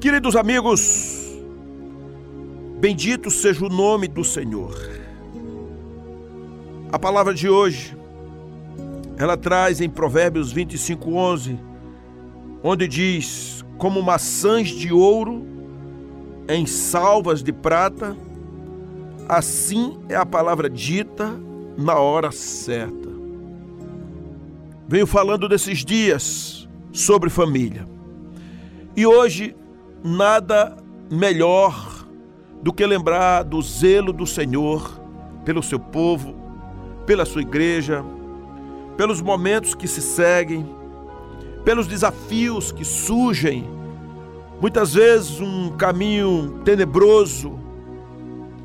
Queridos amigos, bendito seja o nome do Senhor. A palavra de hoje, ela traz em Provérbios 25, 11, onde diz: Como maçãs de ouro em salvas de prata, assim é a palavra dita na hora certa. Venho falando desses dias sobre família. E hoje nada melhor do que lembrar do zelo do Senhor pelo seu povo, pela sua igreja, pelos momentos que se seguem, pelos desafios que surgem. Muitas vezes um caminho tenebroso,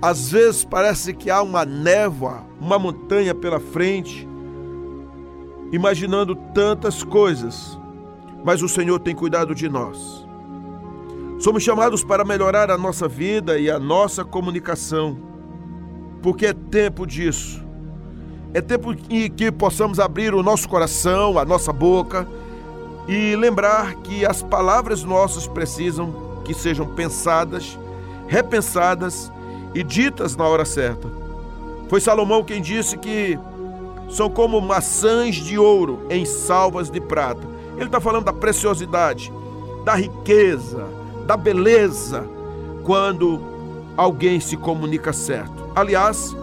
às vezes parece que há uma névoa, uma montanha pela frente, imaginando tantas coisas, mas o Senhor tem cuidado de nós. Somos chamados para melhorar a nossa vida e a nossa comunicação, porque é tempo disso. É tempo em que possamos abrir o nosso coração, a nossa boca e lembrar que as palavras nossas precisam que sejam pensadas, repensadas e ditas na hora certa. Foi Salomão quem disse que são como maçãs de ouro em salvas de prata. Ele está falando da preciosidade, da riqueza, da beleza quando alguém se comunica certo. Aliás,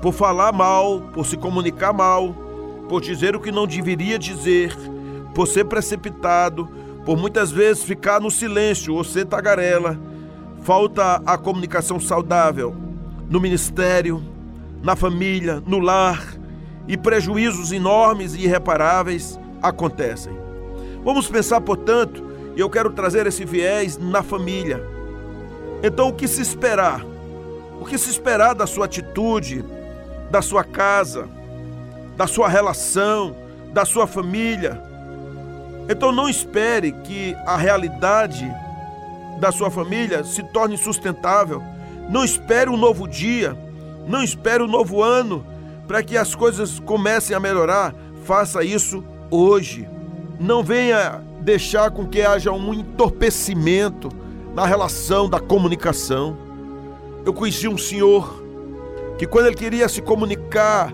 por falar mal, por se comunicar mal, por dizer o que não deveria dizer, por ser precipitado, por muitas vezes ficar no silêncio ou ser tagarela, falta a comunicação saudável no ministério, na família, no lar e prejuízos enormes e irreparáveis acontecem. Vamos pensar, portanto, e eu quero trazer esse viés na família. Então, o que se esperar? O que se esperar da sua atitude, da sua casa, da sua relação, da sua família? Então, não espere que a realidade da sua família se torne sustentável. Não espere um novo dia, não espere um novo ano para que as coisas comecem a melhorar. Faça isso hoje. Não venha deixar com que haja um entorpecimento na relação da comunicação. Eu conheci um senhor que, quando ele queria se comunicar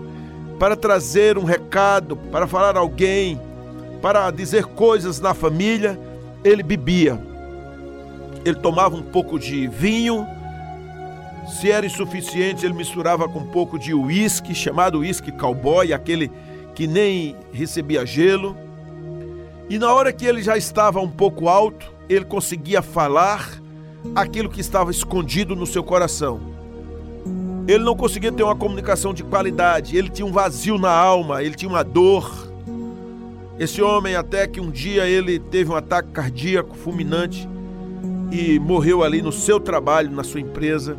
para trazer um recado, para falar a alguém, para dizer coisas na família, ele bebia. Ele tomava um pouco de vinho, se era insuficiente, ele misturava com um pouco de uísque, chamado uísque cowboy, aquele que nem recebia gelo e na hora que ele já estava um pouco alto, ele conseguia falar aquilo que estava escondido no seu coração. Ele não conseguia ter uma comunicação de qualidade, ele tinha um vazio na alma, ele tinha uma dor. Esse homem, até que um dia ele teve um ataque cardíaco fulminante e morreu ali no seu trabalho, na sua empresa.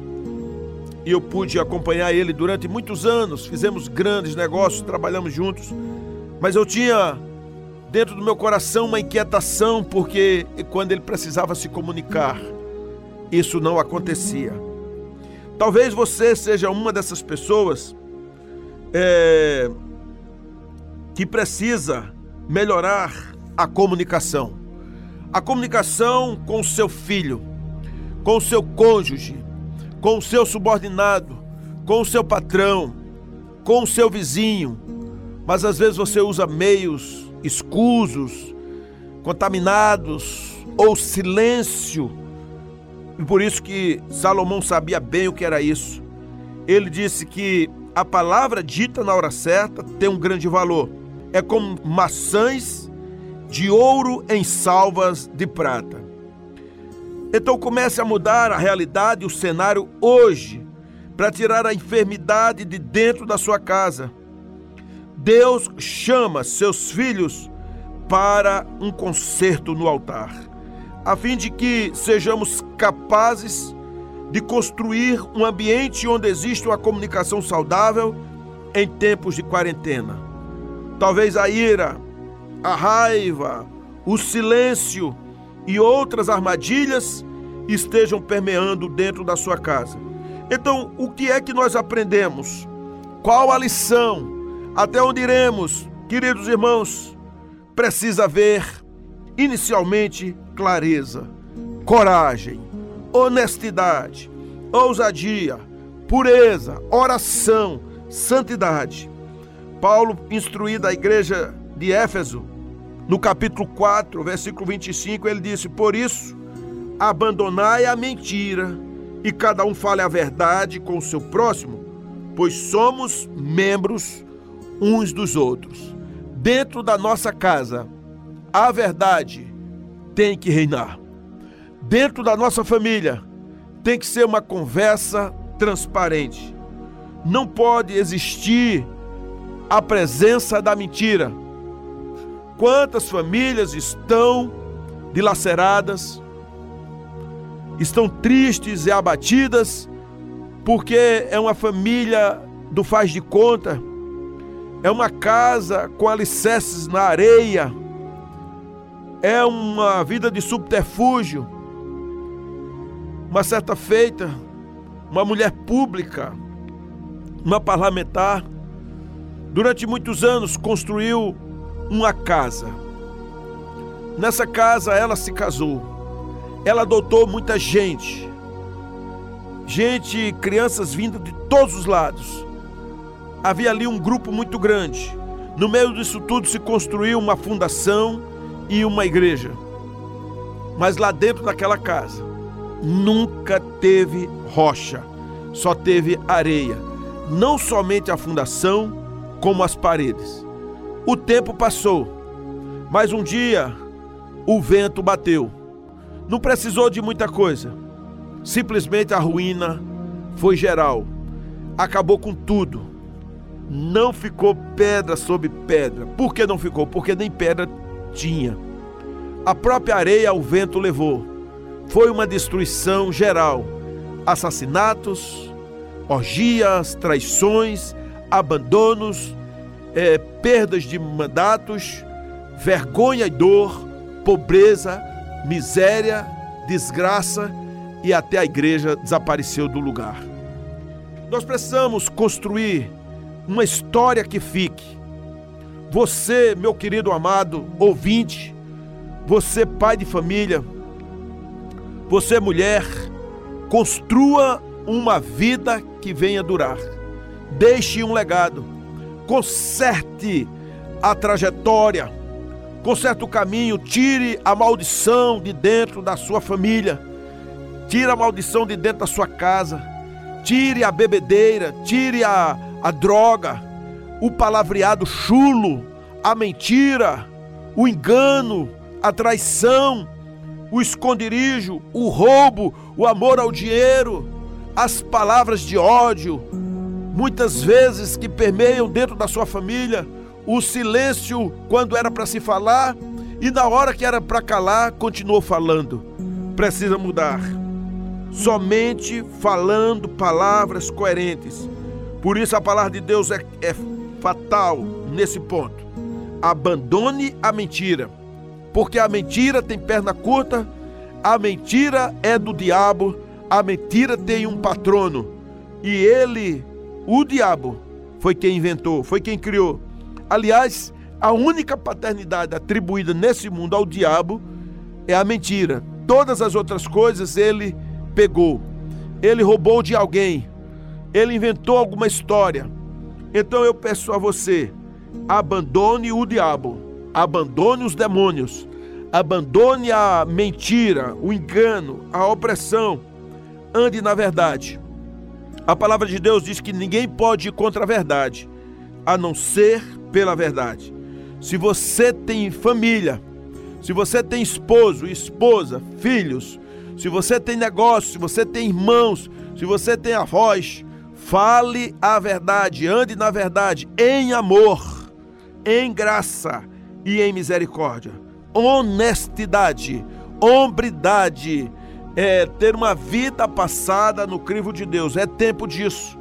E eu pude acompanhar ele durante muitos anos, fizemos grandes negócios, trabalhamos juntos. Mas eu tinha dentro do meu coração uma inquietação, porque quando ele precisava se comunicar, isso não acontecia. Talvez você seja uma dessas pessoas é, que precisa melhorar a comunicação. A comunicação com o seu filho, com o seu cônjuge, com o seu subordinado, com o seu patrão, com o seu vizinho. Mas às vezes você usa meios escusos, contaminados ou silêncio. E por isso que Salomão sabia bem o que era isso. Ele disse que a palavra dita na hora certa tem um grande valor. É como maçãs de ouro em salvas de prata. Então comece a mudar a realidade, o cenário hoje, para tirar a enfermidade de dentro da sua casa Deus chama seus filhos para um concerto no altar, a fim de que sejamos capazes de construir um ambiente onde existe uma comunicação saudável em tempos de quarentena. Talvez a ira, a raiva, o silêncio e outras armadilhas estejam permeando dentro da sua casa. Então, o que é que nós aprendemos? Qual a lição? Até onde iremos, queridos irmãos? Precisa haver, inicialmente, clareza, coragem, honestidade, ousadia, pureza, oração, santidade. Paulo, instruído a igreja de Éfeso, no capítulo 4, versículo 25, ele disse: Por isso, abandonai a mentira e cada um fale a verdade com o seu próximo, pois somos membros uns dos outros. Dentro da nossa casa, a verdade tem que reinar. Dentro da nossa família, tem que ser uma conversa transparente. Não pode existir a presença da mentira. Quantas famílias estão dilaceradas, estão tristes e abatidas, porque é uma família do faz de conta, é uma casa com alicerces na areia, é uma vida de subterfúgio. Uma certa feita, uma mulher pública, uma parlamentar, durante muitos anos construiu uma casa. Nessa casa ela se casou. Ela adotou muita gente. Gente, crianças vindo de todos os lados. Havia ali um grupo muito grande. No meio disso tudo se construiu uma fundação e uma igreja. Mas lá dentro daquela casa nunca teve rocha, só teve areia. Não somente a fundação, como as paredes. O tempo passou, mas um dia o vento bateu. Não precisou de muita coisa. Simplesmente a ruína foi geral. Acabou com tudo. Não ficou pedra sobre pedra. Por que não ficou? Porque nem pedra tinha. A própria areia o vento levou. Foi uma destruição geral. Assassinatos, orgias, traições, abandonos, é, perdas de mandatos, vergonha e dor, pobreza, miséria, desgraça e até a igreja desapareceu do lugar. Nós precisamos construir uma história que fique. Você, meu querido amado ouvinte, você, pai de família, você, mulher, construa uma vida que venha durar. Deixe um legado. Conserte a trajetória. Conserte o caminho. Tire a maldição de dentro da sua família. Tire a maldição de dentro da sua casa. Tire a bebedeira. Tire a, a droga. O palavreado chulo. A mentira. O engano. A traição. O esconderijo. O roubo. O amor ao dinheiro as palavras de ódio, muitas vezes que permeiam dentro da sua família, o silêncio quando era para se falar e na hora que era para calar, continuou falando. Precisa mudar. Somente falando palavras coerentes. Por isso a palavra de Deus é, é fatal nesse ponto. Abandone a mentira, porque a mentira tem perna curta, a mentira é do diabo a mentira tem um patrono e ele, o diabo, foi quem inventou, foi quem criou. Aliás, a única paternidade atribuída nesse mundo ao diabo é a mentira. Todas as outras coisas ele pegou. Ele roubou de alguém. Ele inventou alguma história. Então eu peço a você, abandone o diabo, abandone os demônios, abandone a mentira, o engano, a opressão ande na verdade. A palavra de Deus diz que ninguém pode ir contra a verdade, a não ser pela verdade. Se você tem família, se você tem esposo, esposa, filhos, se você tem negócio, se você tem irmãos, se você tem avós, fale a verdade, ande na verdade, em amor, em graça e em misericórdia. Honestidade, hombridade, é ter uma vida passada no crivo de Deus. É tempo disso.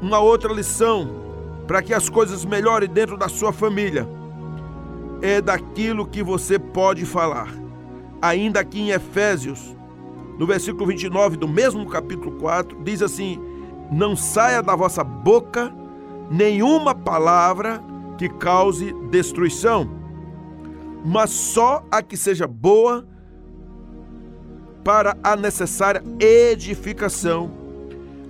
Uma outra lição para que as coisas melhorem dentro da sua família é daquilo que você pode falar. Ainda aqui em Efésios, no versículo 29 do mesmo capítulo 4, diz assim: Não saia da vossa boca nenhuma palavra que cause destruição, mas só a que seja boa para a necessária edificação,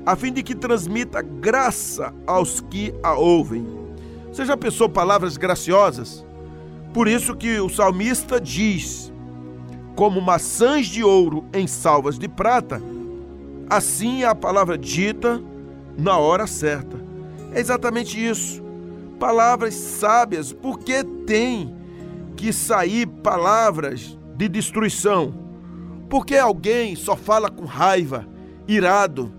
a fim de que transmita graça aos que a ouvem. Você já pensou palavras graciosas? Por isso que o salmista diz: como maçãs de ouro em salvas de prata, assim é a palavra dita na hora certa. É exatamente isso. Palavras sábias, porque tem que sair palavras de destruição. Porque alguém só fala com raiva, irado,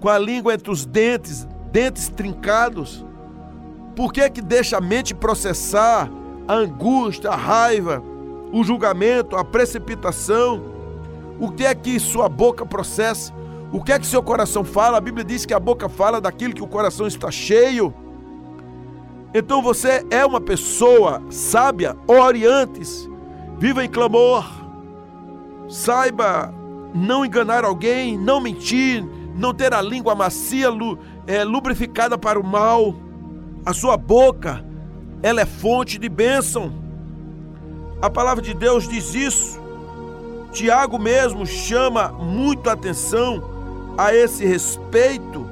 com a língua entre os dentes, dentes trincados? Por que que deixa a mente processar a angústia, a raiva, o julgamento, a precipitação? O que é que sua boca processa? O que é que seu coração fala? A Bíblia diz que a boca fala daquilo que o coração está cheio. Então você é uma pessoa sábia, ore antes, viva em clamor, saiba não enganar alguém, não mentir, não ter a língua macia, é, lubrificada para o mal. A sua boca, ela é fonte de bênção. A palavra de Deus diz isso. Tiago mesmo chama muito atenção a esse respeito,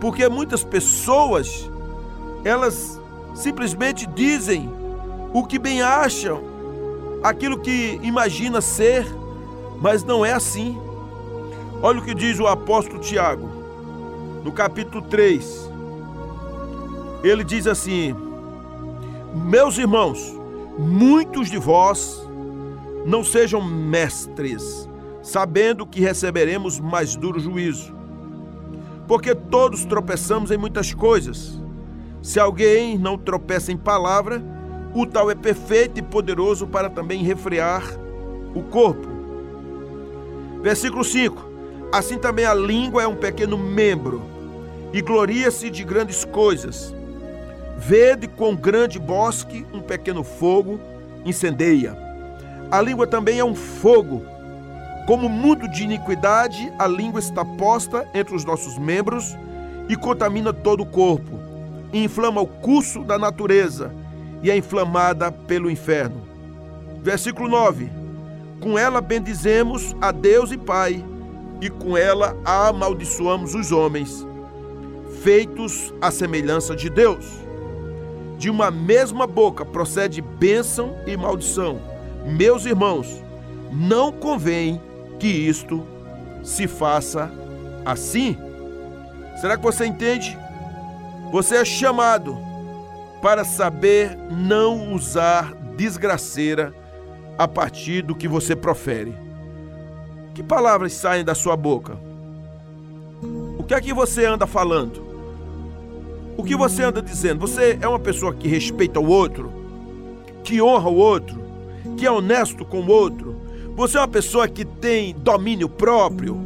porque muitas pessoas elas simplesmente dizem o que bem acham, aquilo que imagina ser, mas não é assim. Olha o que diz o apóstolo Tiago, no capítulo 3. Ele diz assim: Meus irmãos, muitos de vós não sejam mestres, sabendo que receberemos mais duro juízo. Porque todos tropeçamos em muitas coisas. Se alguém não tropeça em palavra, o tal é perfeito e poderoso para também refrear o corpo. Versículo 5: Assim também a língua é um pequeno membro e gloria-se de grandes coisas. Vede com grande bosque um pequeno fogo incendeia. A língua também é um fogo. Como mundo de iniquidade, a língua está posta entre os nossos membros e contamina todo o corpo inflama o curso da natureza e é inflamada pelo inferno. Versículo 9: Com ela bendizemos a Deus e Pai, e com ela amaldiçoamos os homens, feitos à semelhança de Deus. De uma mesma boca procede bênção e maldição. Meus irmãos, não convém que isto se faça assim. Será que você entende? Você é chamado para saber não usar desgraceira a partir do que você profere. Que palavras saem da sua boca? O que é que você anda falando? O que você anda dizendo? Você é uma pessoa que respeita o outro, que honra o outro, que é honesto com o outro. Você é uma pessoa que tem domínio próprio.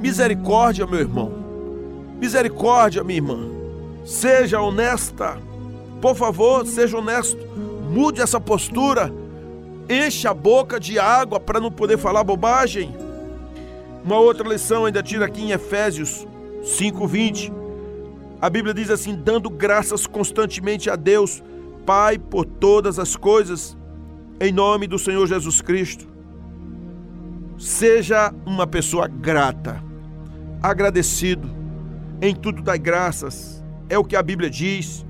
Misericórdia, meu irmão. Misericórdia, minha irmã. Seja honesta. Por favor, seja honesto. Mude essa postura. Enche a boca de água para não poder falar bobagem. Uma outra lição ainda tira aqui em Efésios 5:20. A Bíblia diz assim: dando graças constantemente a Deus, Pai, por todas as coisas, em nome do Senhor Jesus Cristo. Seja uma pessoa grata, agradecido, em tudo dai graças é o que a Bíblia diz.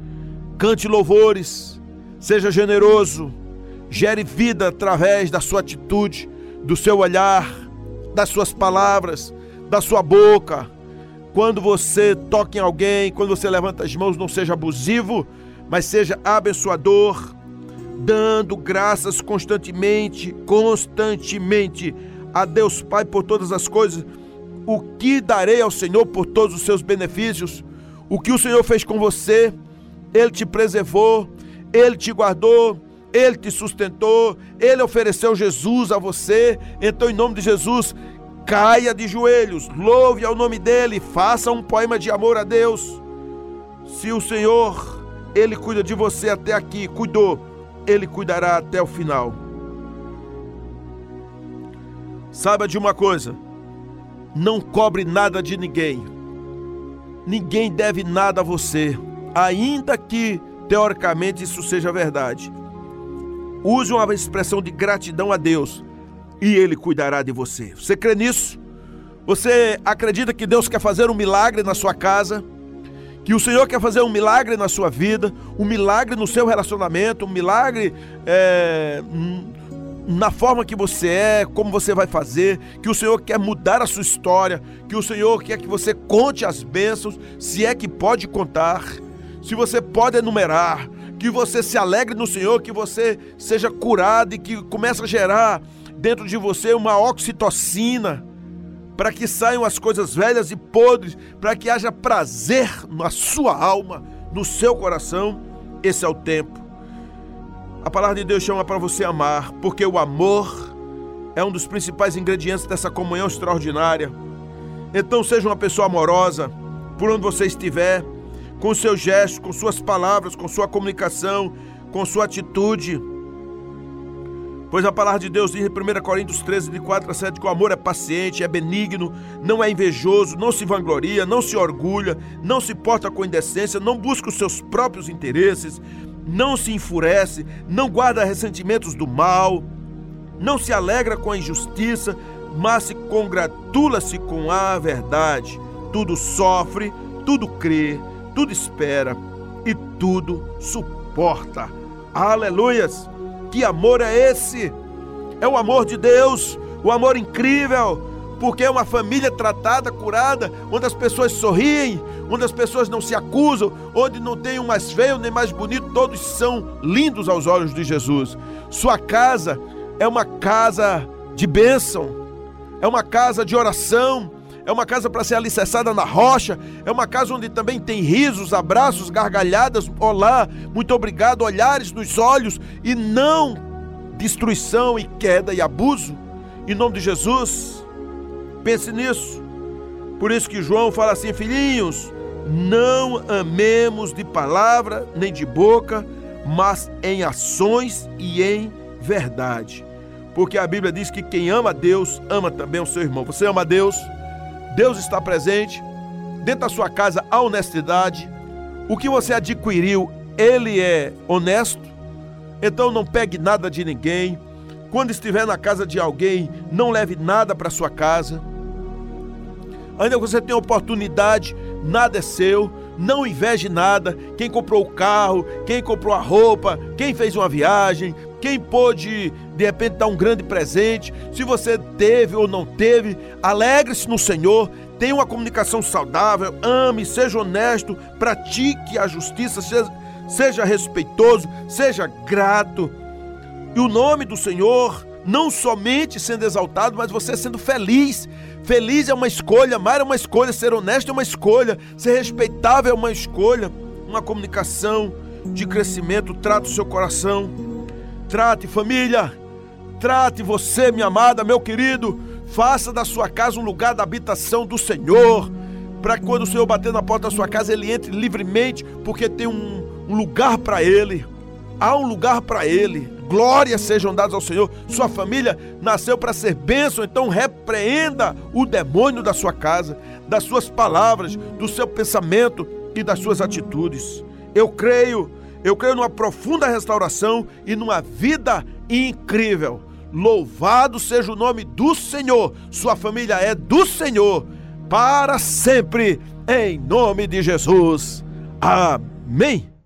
Cante louvores, seja generoso, gere vida através da sua atitude, do seu olhar, das suas palavras, da sua boca. Quando você toca em alguém, quando você levanta as mãos, não seja abusivo, mas seja abençoador, dando graças constantemente, constantemente a Deus Pai por todas as coisas. O que darei ao Senhor por todos os seus benefícios? O que o Senhor fez com você, Ele te preservou, Ele te guardou, Ele te sustentou, Ele ofereceu Jesus a você. Então, em nome de Jesus, caia de joelhos, louve ao nome dEle, faça um poema de amor a Deus. Se o Senhor, Ele cuida de você até aqui, cuidou, Ele cuidará até o final. Saiba de uma coisa: não cobre nada de ninguém ninguém deve nada a você, ainda que teoricamente isso seja verdade. Use uma expressão de gratidão a Deus. e Ele cuidará de você. Você crê nisso? Você acredita que Deus quer fazer um milagre na sua casa? Que o Senhor quer fazer um milagre na sua vida, um milagre no seu relacionamento, um milagre é, na forma que você é, como você vai fazer, que o Senhor quer mudar a sua história, que o Senhor quer que você conte as bênçãos, se é que pode contar, se você pode enumerar, que você se alegre no Senhor, que você seja curado e que comece a gerar dentro de você uma oxitocina, para que saiam as coisas velhas e podres, para que haja prazer na sua alma, no seu coração. Esse é o tempo. A palavra de Deus chama para você amar, porque o amor é um dos principais ingredientes dessa comunhão extraordinária. Então seja uma pessoa amorosa, por onde você estiver, com seus gestos, com suas palavras, com sua comunicação, com sua atitude. Pois a palavra de Deus diz em 1 Coríntios 13, de 4 a 7, que o amor é paciente, é benigno, não é invejoso, não se vangloria, não se orgulha, não se porta com indecência, não busca os seus próprios interesses, não se enfurece, não guarda ressentimentos do mal, não se alegra com a injustiça, mas se congratula-se com a verdade. Tudo sofre, tudo crê, tudo espera e tudo suporta. Aleluias! Que amor é esse? É o amor de Deus, o amor incrível, porque é uma família tratada, curada, onde as pessoas sorriem, onde as pessoas não se acusam, onde não tem um mais feio nem mais bonito, todos são lindos aos olhos de Jesus. Sua casa é uma casa de bênção, é uma casa de oração, é uma casa para ser alicerçada na rocha, é uma casa onde também tem risos, abraços, gargalhadas, olá, muito obrigado, olhares nos olhos e não destruição e queda e abuso. Em nome de Jesus, pense nisso. Por isso que João fala assim, filhinhos, não amemos de palavra nem de boca, mas em ações e em verdade. Porque a Bíblia diz que quem ama Deus ama também o seu irmão. Você ama Deus? Deus está presente. Dentro da sua casa há honestidade. O que você adquiriu, ele é honesto. Então não pegue nada de ninguém. Quando estiver na casa de alguém, não leve nada para sua casa. Ainda que você tenha oportunidade, nada é seu. Não inveje nada. Quem comprou o carro, quem comprou a roupa, quem fez uma viagem, quem pôde de repente dar um grande presente, se você teve ou não teve, alegre-se no Senhor, tenha uma comunicação saudável, ame, seja honesto, pratique a justiça, seja, seja respeitoso, seja grato. E o nome do Senhor não somente sendo exaltado, mas você sendo feliz. Feliz é uma escolha, amar é uma escolha, ser honesto é uma escolha, ser respeitável é uma escolha. Uma comunicação de crescimento trata o seu coração Trate, família, trate você, minha amada, meu querido, faça da sua casa um lugar da habitação do Senhor, para que quando o Senhor bater na porta da sua casa, ele entre livremente, porque tem um, um lugar para ele. Há um lugar para ele. Glórias sejam dadas ao Senhor. Sua família nasceu para ser bênção, então repreenda o demônio da sua casa, das suas palavras, do seu pensamento e das suas atitudes. Eu creio eu creio numa profunda restauração e numa vida incrível. Louvado seja o nome do Senhor. Sua família é do Senhor para sempre, em nome de Jesus. Amém.